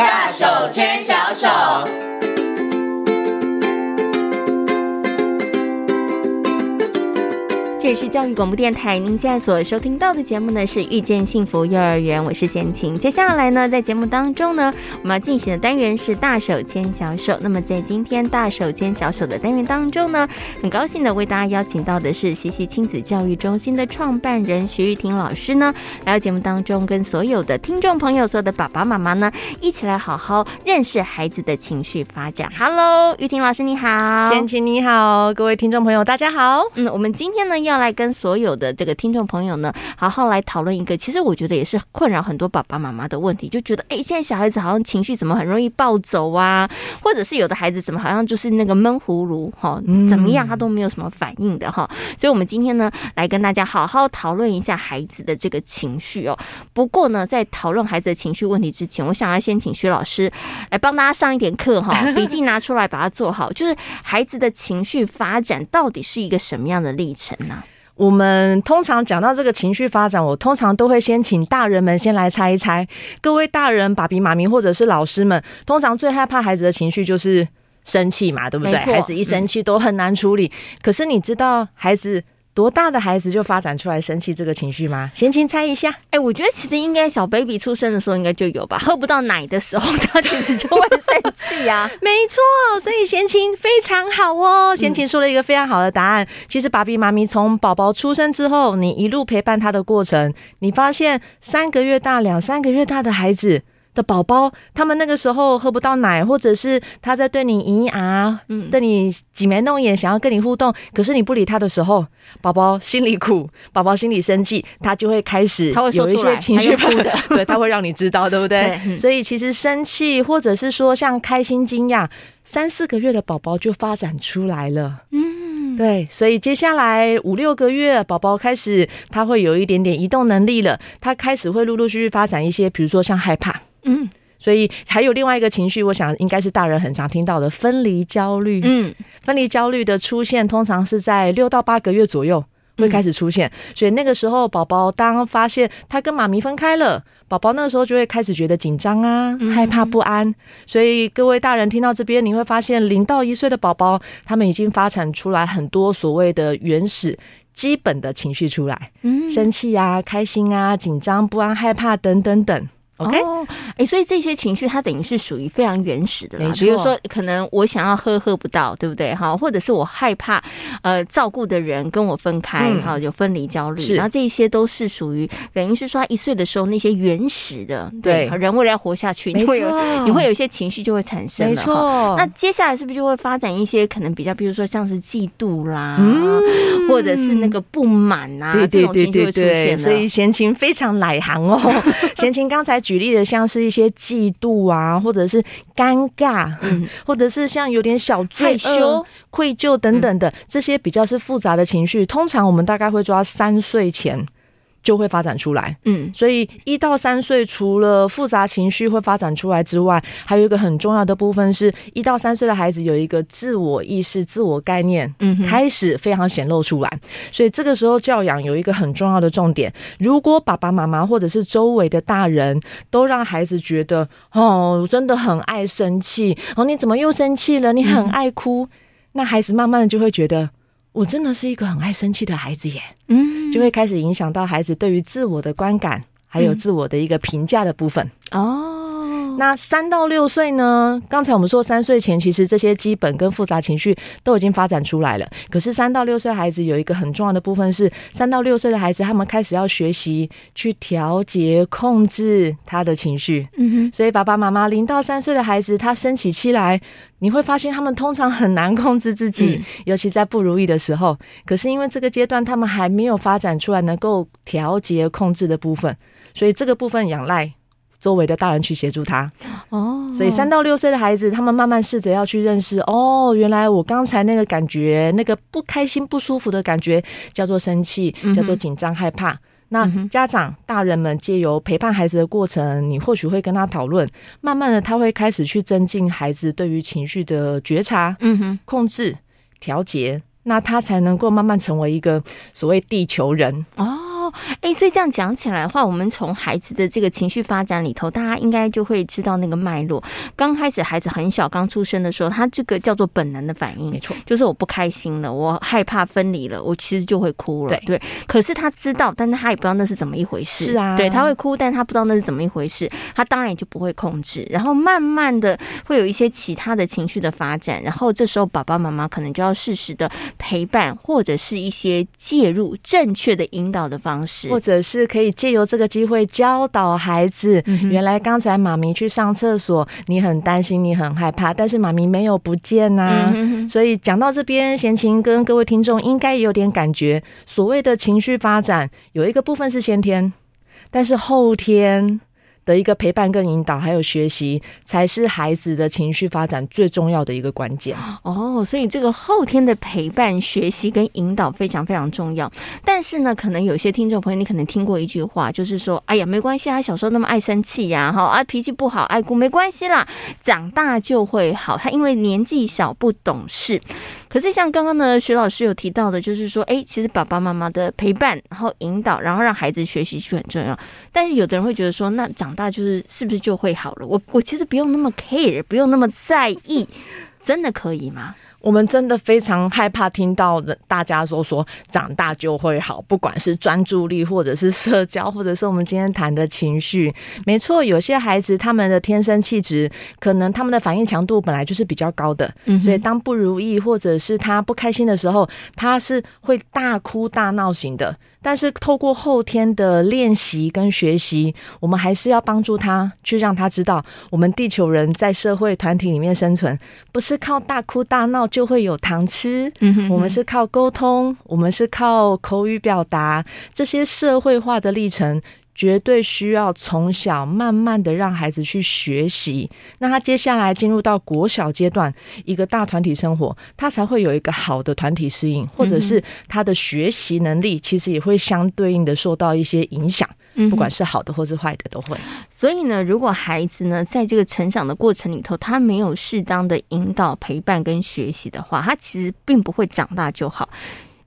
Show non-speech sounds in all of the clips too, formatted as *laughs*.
大手牵小手。里是教育广播电台，您现在所收听到的节目呢是《遇见幸福幼儿园》，我是贤琴。接下来呢，在节目当中呢，我们要进行的单元是“大手牵小手”。那么在今天“大手牵小手”的单元当中呢，很高兴的为大家邀请到的是西西亲子教育中心的创办人徐玉婷老师呢，来到节目当中，跟所有的听众朋友、所有的爸爸妈妈呢，一起来好好认识孩子的情绪发展。Hello，玉婷老师你好，贤琴你好，各位听众朋友大家好。嗯，我们今天呢要。要来跟所有的这个听众朋友呢，好好来讨论一个，其实我觉得也是困扰很多爸爸妈妈的问题，就觉得哎，现在小孩子好像情绪怎么很容易暴走啊，或者是有的孩子怎么好像就是那个闷葫芦哈，怎么样他都没有什么反应的哈，所以我们今天呢来跟大家好好讨论一下孩子的这个情绪哦。不过呢，在讨论孩子的情绪问题之前，我想要先请徐老师来帮大家上一点课哈，*laughs* 笔记拿出来把它做好，就是孩子的情绪发展到底是一个什么样的历程呢？我们通常讲到这个情绪发展，我通常都会先请大人们先来猜一猜。各位大人、爸比、妈咪或者是老师们，通常最害怕孩子的情绪就是生气嘛，对不对？孩子一生气都很难处理。可是你知道孩子多大的孩子就发展出来生气这个情绪吗？先请猜一下。哎、欸，我觉得其实应该小 baby 出生的时候应该就有吧，喝不到奶的时候他其实就会生气呀。*laughs* 没错，所以贤琴非常好哦。贤琴说了一个非常好的答案。嗯、其实爸比妈咪从宝宝出生之后，你一路陪伴他的过程，你发现三个月大、两三个月大的孩子。的宝宝，他们那个时候喝不到奶，或者是他在对你咿啊，嗯，对你挤眉弄眼，想要跟你互动，可是你不理他的时候，宝宝心里苦，*laughs* 宝宝心里生气，他就会开始有一些情绪哭的，*laughs* 对，他会让你知道，对不对？对嗯、所以其实生气，或者是说像开心、惊讶，三四个月的宝宝就发展出来了，嗯，对，所以接下来五六个月，宝宝开始他会有一点点移动能力了，他开始会陆陆续续发展一些，比如说像害怕。嗯，所以还有另外一个情绪，我想应该是大人很常听到的分离焦虑。嗯，分离焦虑的出现通常是在六到八个月左右会开始出现，嗯、所以那个时候宝宝当发现他跟妈咪分开了，宝宝那个时候就会开始觉得紧张啊、害怕不安。所以各位大人听到这边，你会发现零到一岁的宝宝，他们已经发展出来很多所谓的原始基本的情绪出来，嗯，生气啊、开心啊、紧张、不安、害怕等等等。OK，哎、欸，所以这些情绪它等于是属于非常原始的啦。比如说，可能我想要喝喝不到，对不对？哈，或者是我害怕呃照顾的人跟我分开，哈、嗯，有分离焦虑。然后这些都是属于等于是说他一岁的时候那些原始的，对，对人为了要活下去，你会有你会有一些情绪就会产生了。没错。那接下来是不是就会发展一些可能比较，比如说像是嫉妒啦，嗯、或者是那个不满啊，对对对对对。所以贤琴非常来行哦，*laughs* 贤琴刚才。举例的像是一些嫉妒啊，或者是尴尬，嗯，*laughs* 或者是像有点小害羞、愧疚等等的这些比较是复杂的情绪，通常我们大概会抓三岁前。就会发展出来，嗯，所以一到三岁，除了复杂情绪会发展出来之外，还有一个很重要的部分是，一到三岁的孩子有一个自我意识、自我概念，嗯，开始非常显露出来。所以这个时候教养有一个很重要的重点，如果爸爸妈妈或者是周围的大人都让孩子觉得哦，真的很爱生气，哦，你怎么又生气了？你很爱哭，那孩子慢慢的就会觉得。我真的是一个很爱生气的孩子耶，嗯，就会开始影响到孩子对于自我的观感，还有自我的一个评价的部分。哦。那三到六岁呢？刚才我们说三岁前，其实这些基本跟复杂情绪都已经发展出来了。可是三到六岁孩子有一个很重要的部分是，三到六岁的孩子他们开始要学习去调节、控制他的情绪。嗯哼。所以爸爸妈妈零到三岁的孩子，他生起气来，你会发现他们通常很难控制自己，嗯、尤其在不如意的时候。可是因为这个阶段他们还没有发展出来能够调节、控制的部分，所以这个部分仰赖。周围的大人去协助他。哦，所以三到六岁的孩子，他们慢慢试着要去认识哦，原来我刚才那个感觉，那个不开心、不舒服的感觉，叫做生气，叫做紧张、害怕。那家长、大人们借由陪伴孩子的过程，你或许会跟他讨论，慢慢的他会开始去增进孩子对于情绪的觉察、嗯哼，控制、调节，那他才能够慢慢成为一个所谓地球人。哦。哦，哎，所以这样讲起来的话，我们从孩子的这个情绪发展里头，大家应该就会知道那个脉络。刚开始孩子很小，刚出生的时候，他这个叫做本能的反应，没错，就是我不开心了，我害怕分离了，我其实就会哭了。对，对，可是他知道，但是他也不知道那是怎么一回事。是啊，对，他会哭，但他不知道那是怎么一回事，他当然也就不会控制。然后慢慢的会有一些其他的情绪的发展，然后这时候爸爸妈妈可能就要适时的陪伴，或者是一些介入正确的引导的方式，或者是可以借由这个机会教导孩子。嗯、原来刚才妈咪去上厕所，你很担心，你很害怕，但是妈咪没有不见呐、啊嗯。所以讲到这边，贤琴跟各位听众应该也有点感觉，所谓的情绪发展，有一个部分是先天，但是后天。的一个陪伴跟引导，还有学习，才是孩子的情绪发展最重要的一个关键。哦，所以这个后天的陪伴、学习跟引导非常非常重要。但是呢，可能有些听众朋友，你可能听过一句话，就是说：“哎呀，没关系啊，小时候那么爱生气呀，哈啊，脾气不好，爱哭，没关系啦，长大就会好。”他因为年纪小不懂事。可是像刚刚呢，徐老师有提到的，就是说，哎，其实爸爸妈妈的陪伴，然后引导，然后让孩子学习是很重要。但是有的人会觉得说，那长大就是是不是就会好了？我我其实不用那么 care，不用那么在意，真的可以吗？我们真的非常害怕听到的，大家说说长大就会好，不管是专注力，或者是社交，或者是我们今天谈的情绪。没错，有些孩子他们的天生气质，可能他们的反应强度本来就是比较高的，所以当不如意或者是他不开心的时候，他是会大哭大闹型的。但是透过后天的练习跟学习，我们还是要帮助他，去让他知道，我们地球人在社会团体里面生存，不是靠大哭大闹就会有糖吃。嗯哼哼，我们是靠沟通，我们是靠口语表达，这些社会化的历程。绝对需要从小慢慢的让孩子去学习，那他接下来进入到国小阶段，一个大团体生活，他才会有一个好的团体适应，或者是他的学习能力，其实也会相对应的受到一些影响，不管是好的或是坏的都会。所以呢，如果孩子呢在这个成长的过程里头，他没有适当的引导、陪伴跟学习的话，他其实并不会长大就好。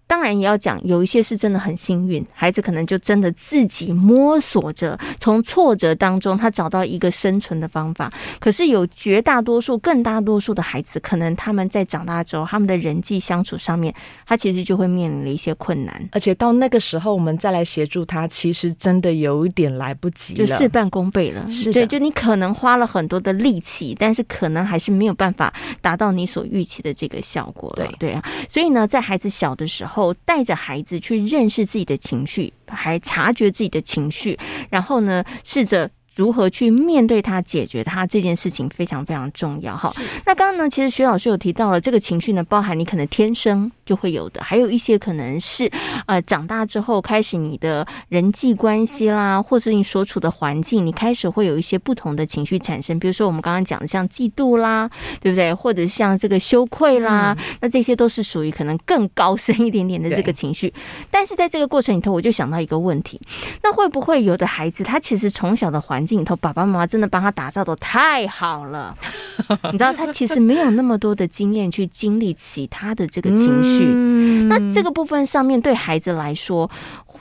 当然也要讲，有一些是真的很幸运，孩子可能就真的自己摸索着，从挫折当中他找到一个生存的方法。可是有绝大多数、更大多数的孩子，可能他们在长大之后，他们的人际相处上面，他其实就会面临了一些困难。而且到那个时候，我们再来协助他，其实真的有一点来不及了，就事半功倍了。是，对，就你可能花了很多的力气，但是可能还是没有办法达到你所预期的这个效果。对对啊，所以呢，在孩子小的时候。后带着孩子去认识自己的情绪，还察觉自己的情绪，然后呢，试着。如何去面对它、解决它这件事情非常非常重要哈。那刚刚呢，其实徐老师有提到了这个情绪呢，包含你可能天生就会有的，还有一些可能是呃长大之后开始你的人际关系啦，或者你所处的环境，你开始会有一些不同的情绪产生。比如说我们刚刚讲的像嫉妒啦，对不对？或者像这个羞愧啦，嗯、那这些都是属于可能更高深一点点的这个情绪。但是在这个过程里头，我就想到一个问题，那会不会有的孩子他其实从小的环镜头，爸爸妈妈真的帮他打造的太好了，*laughs* 你知道他其实没有那么多的经验去经历其他的这个情绪，那这个部分上面对孩子来说。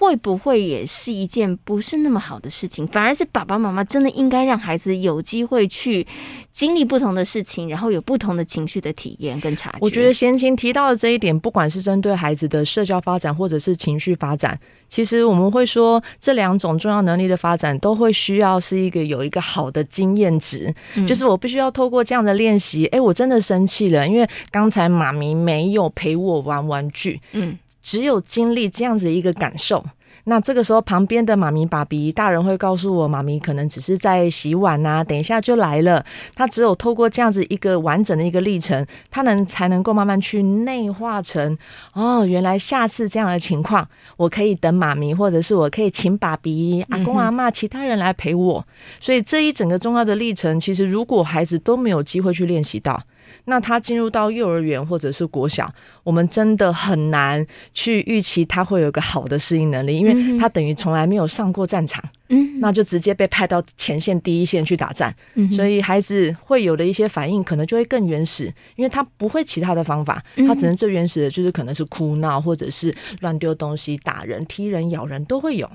会不会也是一件不是那么好的事情？反而是爸爸妈妈真的应该让孩子有机会去经历不同的事情，然后有不同的情绪的体验跟察觉。我觉得贤琴提到的这一点，不管是针对孩子的社交发展，或者是情绪发展，其实我们会说这两种重要能力的发展，都会需要是一个有一个好的经验值，嗯，就是我必须要透过这样的练习。哎，我真的生气了，因为刚才妈咪没有陪我玩玩具。嗯。只有经历这样子一个感受，那这个时候旁边的妈咪、爸比、大人会告诉我，妈咪可能只是在洗碗啊，等一下就来了。他只有透过这样子一个完整的一个历程，他能才能够慢慢去内化成哦，原来下次这样的情况，我可以等妈咪，或者是我可以请爸比、阿公、阿嬷、其他人来陪我。所以这一整个重要的历程，其实如果孩子都没有机会去练习到。那他进入到幼儿园或者是国小，我们真的很难去预期他会有一个好的适应能力，因为他等于从来没有上过战场，嗯，那就直接被派到前线第一线去打战，嗯，所以孩子会有的一些反应可能就会更原始，因为他不会其他的方法，他只能最原始的就是可能是哭闹或者是乱丢东西、打人、踢人、咬人都会有。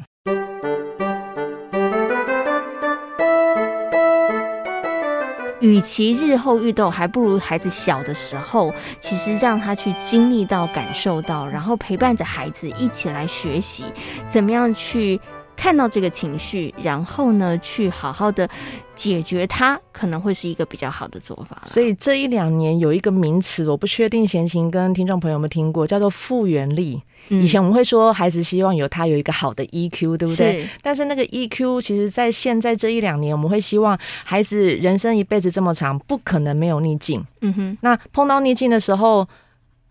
与其日后遇到，还不如孩子小的时候，其实让他去经历到、感受到，然后陪伴着孩子一起来学习，怎么样去看到这个情绪，然后呢，去好好的解决它，可能会是一个比较好的做法。所以这一两年有一个名词，我不确定贤琴跟听众朋友们听过，叫做复原力。以前我们会说，孩子希望有他有一个好的 EQ，对不对？是。但是那个 EQ，其实在现在这一两年，我们会希望孩子人生一辈子这么长，不可能没有逆境。嗯哼。那碰到逆境的时候。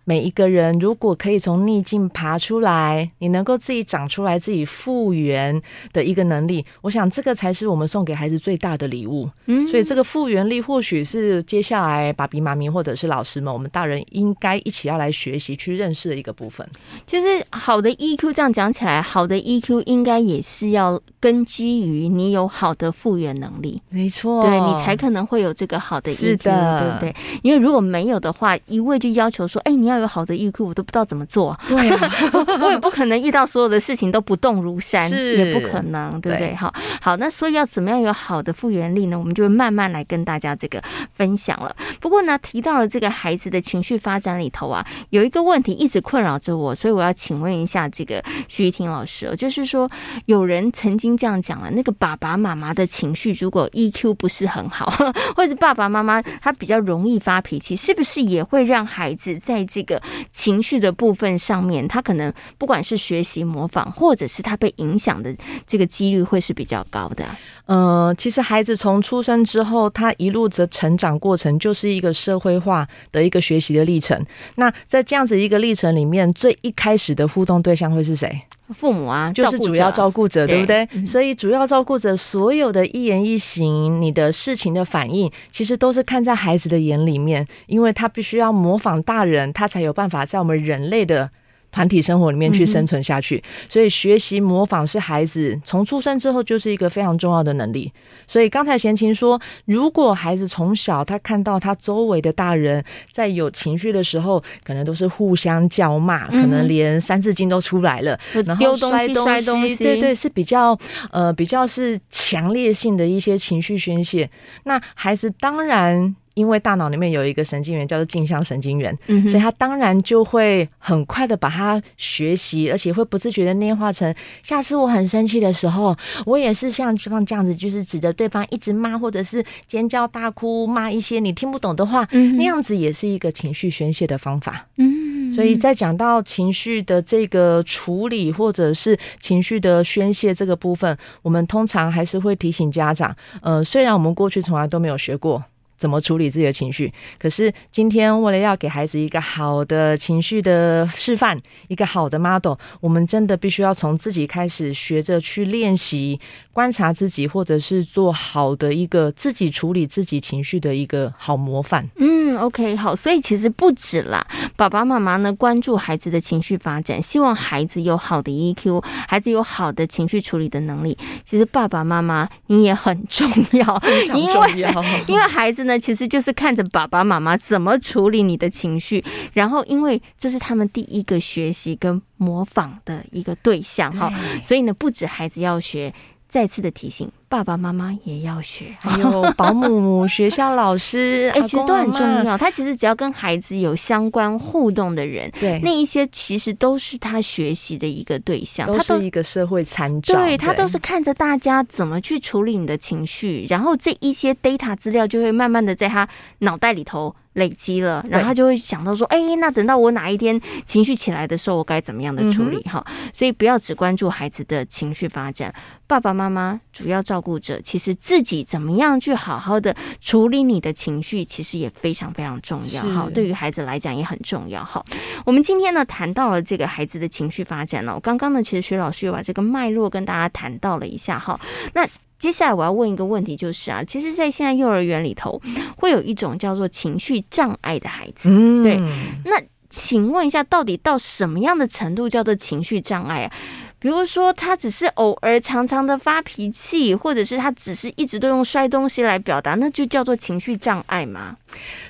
每一个人如果可以从逆境爬出来，你能够自己长出来、自己复原的一个能力，我想这个才是我们送给孩子最大的礼物。嗯，所以这个复原力或许是接下来爸比妈咪或者是老师们，我们大人应该一起要来学习、去认识的一个部分。其实好的 EQ 这样讲起来，好的 EQ 应该也是要根基于你有好的复原能力。没错，对，你才可能会有这个好的 EQ，是的，对不对？因为如果没有的话，一味就要求说，哎，你要。有好的 EQ，我都不知道怎么做。对啊，*laughs* 我也不可能遇到所有的事情都不动如山，也不可能，对不对？好，好，那所以要怎么样有好的复原力呢？我们就会慢慢来跟大家这个分享了。不过呢，提到了这个孩子的情绪发展里头啊，有一个问题一直困扰着我，所以我要请问一下这个徐一婷老师，哦就是说有人曾经这样讲了，那个爸爸妈妈的情绪如果 EQ 不是很好，*laughs* 或者是爸爸妈妈他比较容易发脾气，是不是也会让孩子在这个个情绪的部分上面，他可能不管是学习模仿，或者是他被影响的这个几率会是比较高的。呃，其实孩子从出生之后，他一路的成长过程就是一个社会化的一个学习的历程。那在这样子一个历程里面，最一开始的互动对象会是谁？父母啊，就是主要照顾者，对不对？所以主要照顾者所有的一言一行，你的事情的反应，其实都是看在孩子的眼里面，因为他必须要模仿大人，他才有办法在我们人类的。团体生活里面去生存下去，所以学习模仿是孩子从出生之后就是一个非常重要的能力。所以刚才贤琴说，如果孩子从小他看到他周围的大人在有情绪的时候，可能都是互相叫骂，可能连三字经都出来了，然后摔东西，对对，是比较呃比较是强烈性的一些情绪宣泄。那孩子当然。因为大脑里面有一个神经元叫做镜像神经元，嗯、所以他当然就会很快的把它学习，而且会不自觉的内化成，下次我很生气的时候，我也是像像这样子，就是指着对方一直骂，或者是尖叫大哭，骂一些你听不懂的话，嗯、那样子也是一个情绪宣泄的方法。嗯，所以在讲到情绪的这个处理，或者是情绪的宣泄这个部分，我们通常还是会提醒家长，呃，虽然我们过去从来都没有学过。怎么处理自己的情绪？可是今天为了要给孩子一个好的情绪的示范，一个好的 model，我们真的必须要从自己开始学着去练习，观察自己，或者是做好的一个自己处理自己情绪的一个好模范。嗯，OK，好，所以其实不止啦，爸爸妈妈呢关注孩子的情绪发展，希望孩子有好的 EQ，孩子有好的情绪处理的能力。其实爸爸妈妈你也很重要，*laughs* 非常重要，因为，*laughs* 因为孩子。呢其实就是看着爸爸妈妈怎么处理你的情绪，然后因为这是他们第一个学习跟模仿的一个对象哈，所以呢，不止孩子要学。再次的提醒，爸爸妈妈也要学，还有 *laughs* 保姆、学校老师，哎、欸，其实都很重要。他其实只要跟孩子有相关互动的人，对，那一些其实都是他学习的一个对象，都是一个社会参照。对，他都是看着大家怎么去处理你的情绪，然后这一些 data 资料就会慢慢的在他脑袋里头。累积了，然后他就会想到说：“哎，那等到我哪一天情绪起来的时候，我该怎么样的处理？”哈、嗯，所以不要只关注孩子的情绪发展，爸爸妈妈主要照顾者，其实自己怎么样去好好的处理你的情绪，其实也非常非常重要。哈，对于孩子来讲也很重要。哈，我们今天呢谈到了这个孩子的情绪发展了，刚刚呢其实徐老师又把这个脉络跟大家谈到了一下。哈，那。接下来我要问一个问题，就是啊，其实，在现在幼儿园里头，会有一种叫做情绪障碍的孩子，嗯，对，那请问一下，到底到什么样的程度叫做情绪障碍啊？比如说，他只是偶尔常常的发脾气，或者是他只是一直都用摔东西来表达，那就叫做情绪障碍吗？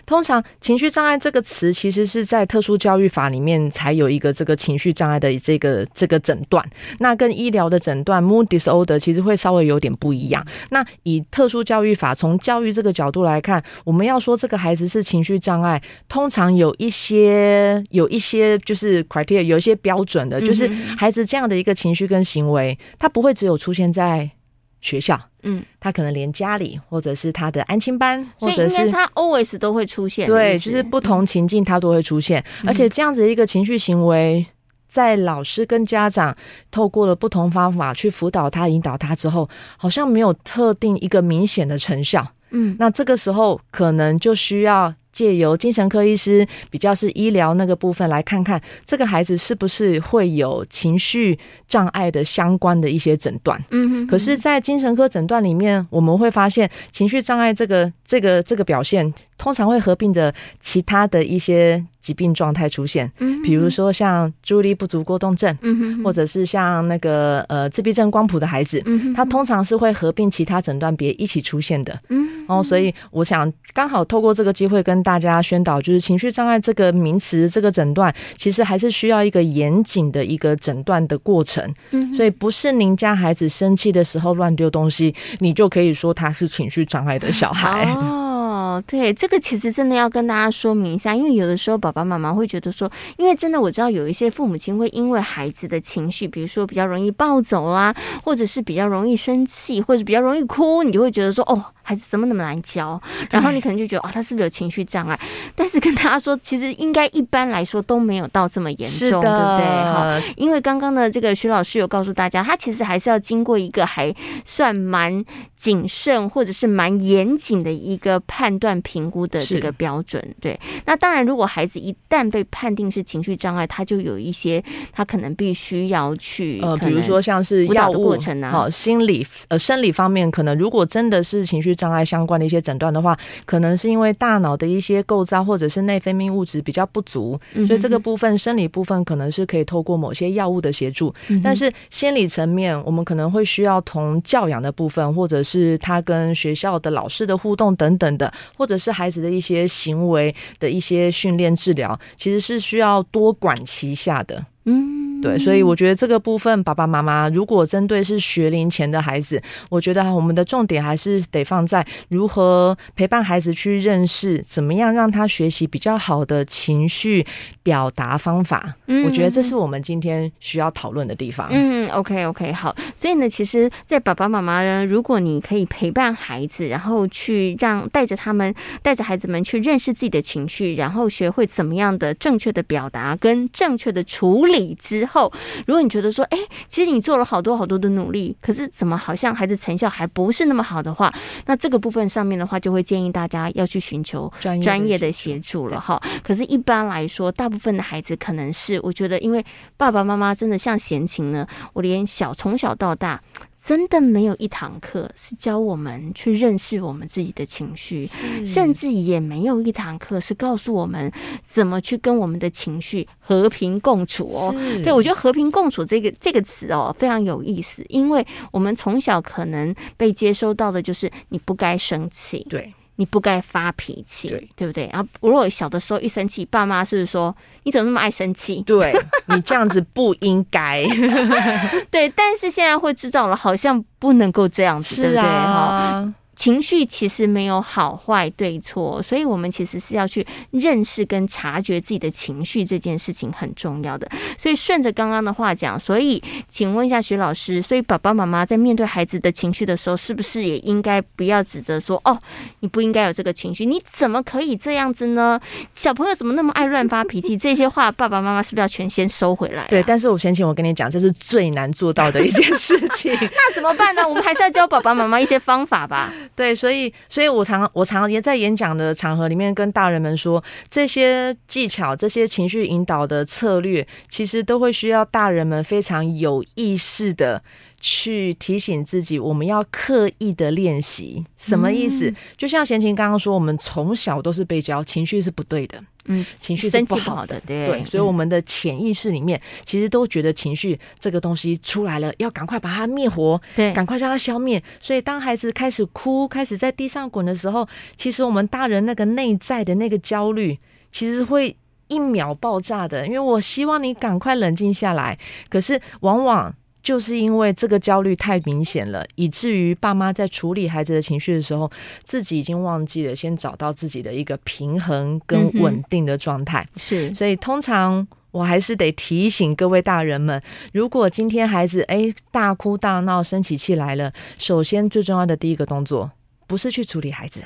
通常“情绪障碍”这个词，其实是在特殊教育法里面才有一个这个情绪障碍的这个这个诊断。那跟医疗的诊断 （mood disorder） 其实会稍微有点不一样。那以特殊教育法从教育这个角度来看，我们要说这个孩子是情绪障碍，通常有一些有一些就是 criteria，有一些标准的，就是孩子这样的一个情绪跟行为，他不会只有出现在学校。嗯，他可能连家里，或者是他的安亲班，或者是他 always 都会出现。对，就是不同情境他都会出现，嗯、而且这样子一个情绪行为，在老师跟家长透过了不同方法去辅导他、引导他之后，好像没有特定一个明显的成效。嗯，那这个时候可能就需要。借由精神科医师比较是医疗那个部分来看看这个孩子是不是会有情绪障碍的相关的一些诊断。嗯哼。可是，在精神科诊断里面，我们会发现情绪障碍这个这个这个表现，通常会合并着其他的一些疾病状态出现。嗯。比如说像注意力不足过动症。嗯哼。或者是像那个呃自闭症光谱的孩子。嗯哼。他通常是会合并其他诊断别一起出现的。嗯。然后，所以我想刚好透过这个机会跟大家宣导，就是情绪障碍这个名词，这个诊断其实还是需要一个严谨的一个诊断的过程。嗯，所以不是您家孩子生气的时候乱丢东西，你就可以说他是情绪障碍的小孩。*laughs* 哦，对，这个其实真的要跟大家说明一下，因为有的时候爸爸妈妈会觉得说，因为真的我知道有一些父母亲会因为孩子的情绪，比如说比较容易暴走啦，或者是比较容易生气，或者比较容易哭，你就会觉得说，哦。孩子怎么那么难教？然后你可能就觉得哦，他是不是有情绪障碍？但是跟大家说，其实应该一般来说都没有到这么严重，对不对？哈，因为刚刚的这个徐老师有告诉大家，他其实还是要经过一个还算蛮谨慎或者是蛮严谨的一个判断评估的这个标准。对，那当然，如果孩子一旦被判定是情绪障碍，他就有一些他可能必须要去呃，比如说像是药物过程啊，好，心理呃生理方面，可能如果真的是情绪。障碍相关的一些诊断的话，可能是因为大脑的一些构造或者是内分泌物质比较不足，所以这个部分生理部分可能是可以透过某些药物的协助。但是心理层面，我们可能会需要从教养的部分，或者是他跟学校的老师的互动等等的，或者是孩子的一些行为的一些训练治疗，其实是需要多管齐下的。嗯，对，所以我觉得这个部分，爸爸妈妈如果针对是学龄前的孩子，我觉得我们的重点还是得放在如何陪伴孩子去认识，怎么样让他学习比较好的情绪表达方法。嗯，我觉得这是我们今天需要讨论的地方。嗯，OK OK，好。所以呢，其实，在爸爸妈妈呢，如果你可以陪伴孩子，然后去让带着他们，带着孩子们去认识自己的情绪，然后学会怎么样的正确的表达跟正确的处理。之后，如果你觉得说，哎，其实你做了好多好多的努力，可是怎么好像孩子成效还不是那么好的话，那这个部分上面的话，就会建议大家要去寻求专业的协助了哈。可是，一般来说，大部分的孩子可能是，我觉得，因为爸爸妈妈真的像闲情呢，我连小从小到大。真的没有一堂课是教我们去认识我们自己的情绪，甚至也没有一堂课是告诉我们怎么去跟我们的情绪和平共处哦。对，我觉得“和平共处”这个这个词哦非常有意思，因为我们从小可能被接收到的就是你不该生气。对。你不该发脾气，对，对不对？然后如果小的时候一生气，爸妈是不是说你怎么那么爱生气？对，你这样子不应该。*laughs* 对，但是现在会知道了，好像不能够这样子，对不对？哈。情绪其实没有好坏对错，所以我们其实是要去认识跟察觉自己的情绪这件事情很重要的。所以顺着刚刚的话讲，所以请问一下徐老师，所以爸爸妈妈在面对孩子的情绪的时候，是不是也应该不要指责说哦，你不应该有这个情绪，你怎么可以这样子呢？小朋友怎么那么爱乱发脾气？这些话爸爸妈妈是不是要全先收回来啊？对，但是我先请我跟你讲，这是最难做到的一件事情。*laughs* 那怎么办呢？我们还是要教爸爸妈妈一些方法吧。对，所以，所以我常我常也在演讲的场合里面跟大人们说，这些技巧、这些情绪引导的策略，其实都会需要大人们非常有意识的去提醒自己，我们要刻意的练习。什么意思？嗯、就像贤琴刚刚说，我们从小都是被教情绪是不对的。嗯，情绪是不好的，对对，所以我们的潜意识里面其实都觉得情绪这个东西出来了，要赶快把它灭活，对，赶快让它消灭。所以当孩子开始哭，开始在地上滚的时候，其实我们大人那个内在的那个焦虑，其实会一秒爆炸的。因为我希望你赶快冷静下来，可是往往。就是因为这个焦虑太明显了，以至于爸妈在处理孩子的情绪的时候，自己已经忘记了先找到自己的一个平衡跟稳定的状态。是，所以通常我还是得提醒各位大人们，如果今天孩子诶大哭大闹、生起气来了，首先最重要的第一个动作，不是去处理孩子。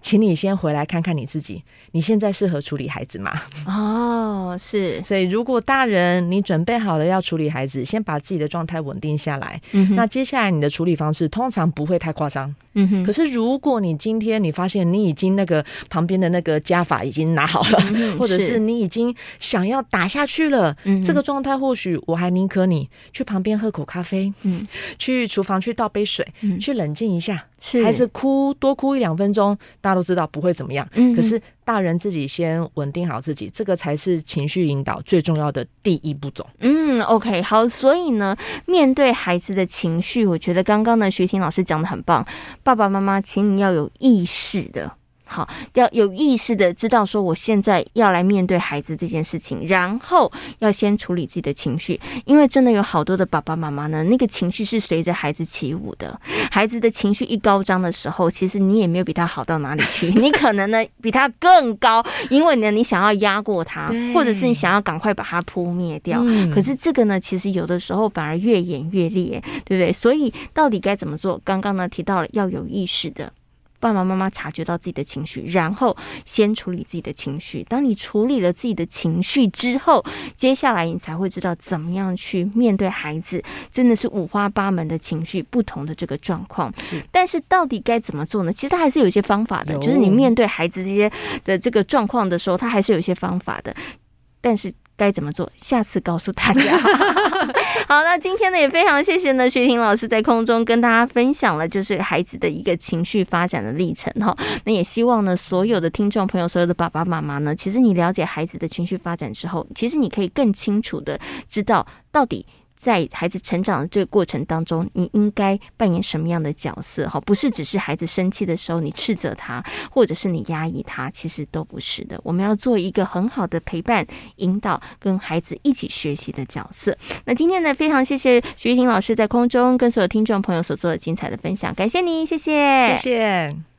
请你先回来看看你自己，你现在适合处理孩子吗？*laughs* 哦，是。所以如果大人你准备好了要处理孩子，先把自己的状态稳定下来。嗯，那接下来你的处理方式通常不会太夸张。嗯哼。可是如果你今天你发现你已经那个旁边的那个加法已经拿好了，嗯，*laughs* 或者是你已经想要打下去了，嗯，这个状态或许我还宁可你去旁边喝口咖啡，嗯，去厨房去倒杯水，嗯，去冷静一下。是孩子哭多哭一两分钟，大家都知道不会怎么样。嗯，可是大人自己先稳定好自己，这个才是情绪引导最重要的第一步骤。嗯，OK，好。所以呢，面对孩子的情绪，我觉得刚刚呢，徐婷老师讲的很棒。爸爸妈妈，请你要有意识的。好，要有意识的知道说，我现在要来面对孩子这件事情，然后要先处理自己的情绪，因为真的有好多的爸爸妈妈呢，那个情绪是随着孩子起舞的。孩子的情绪一高涨的时候，其实你也没有比他好到哪里去，*laughs* 你可能呢比他更高，因为呢你想要压过他，或者是你想要赶快把他扑灭掉。可是这个呢，其实有的时候反而越演越烈，对不对？所以到底该怎么做？刚刚呢提到了要有意识的。爸爸妈妈察觉到自己的情绪，然后先处理自己的情绪。当你处理了自己的情绪之后，接下来你才会知道怎么样去面对孩子。真的是五花八门的情绪，不同的这个状况。是，但是到底该怎么做呢？其实还是有一些方法的。就是你面对孩子这些的这个状况的时候，他还是有一些方法的。但是。该怎么做？下次告诉大家。*laughs* 好，那今天呢也非常谢谢呢徐婷老师在空中跟大家分享了就是孩子的一个情绪发展的历程哈。那也希望呢所有的听众朋友，所有的爸爸妈妈呢，其实你了解孩子的情绪发展之后，其实你可以更清楚的知道到底。在孩子成长的这个过程当中，你应该扮演什么样的角色？哈，不是只是孩子生气的时候你斥责他，或者是你压抑他，其实都不是的。我们要做一个很好的陪伴、引导，跟孩子一起学习的角色。那今天呢，非常谢谢徐婷老师在空中跟所有听众朋友所做的精彩的分享，感谢您，谢谢，谢谢。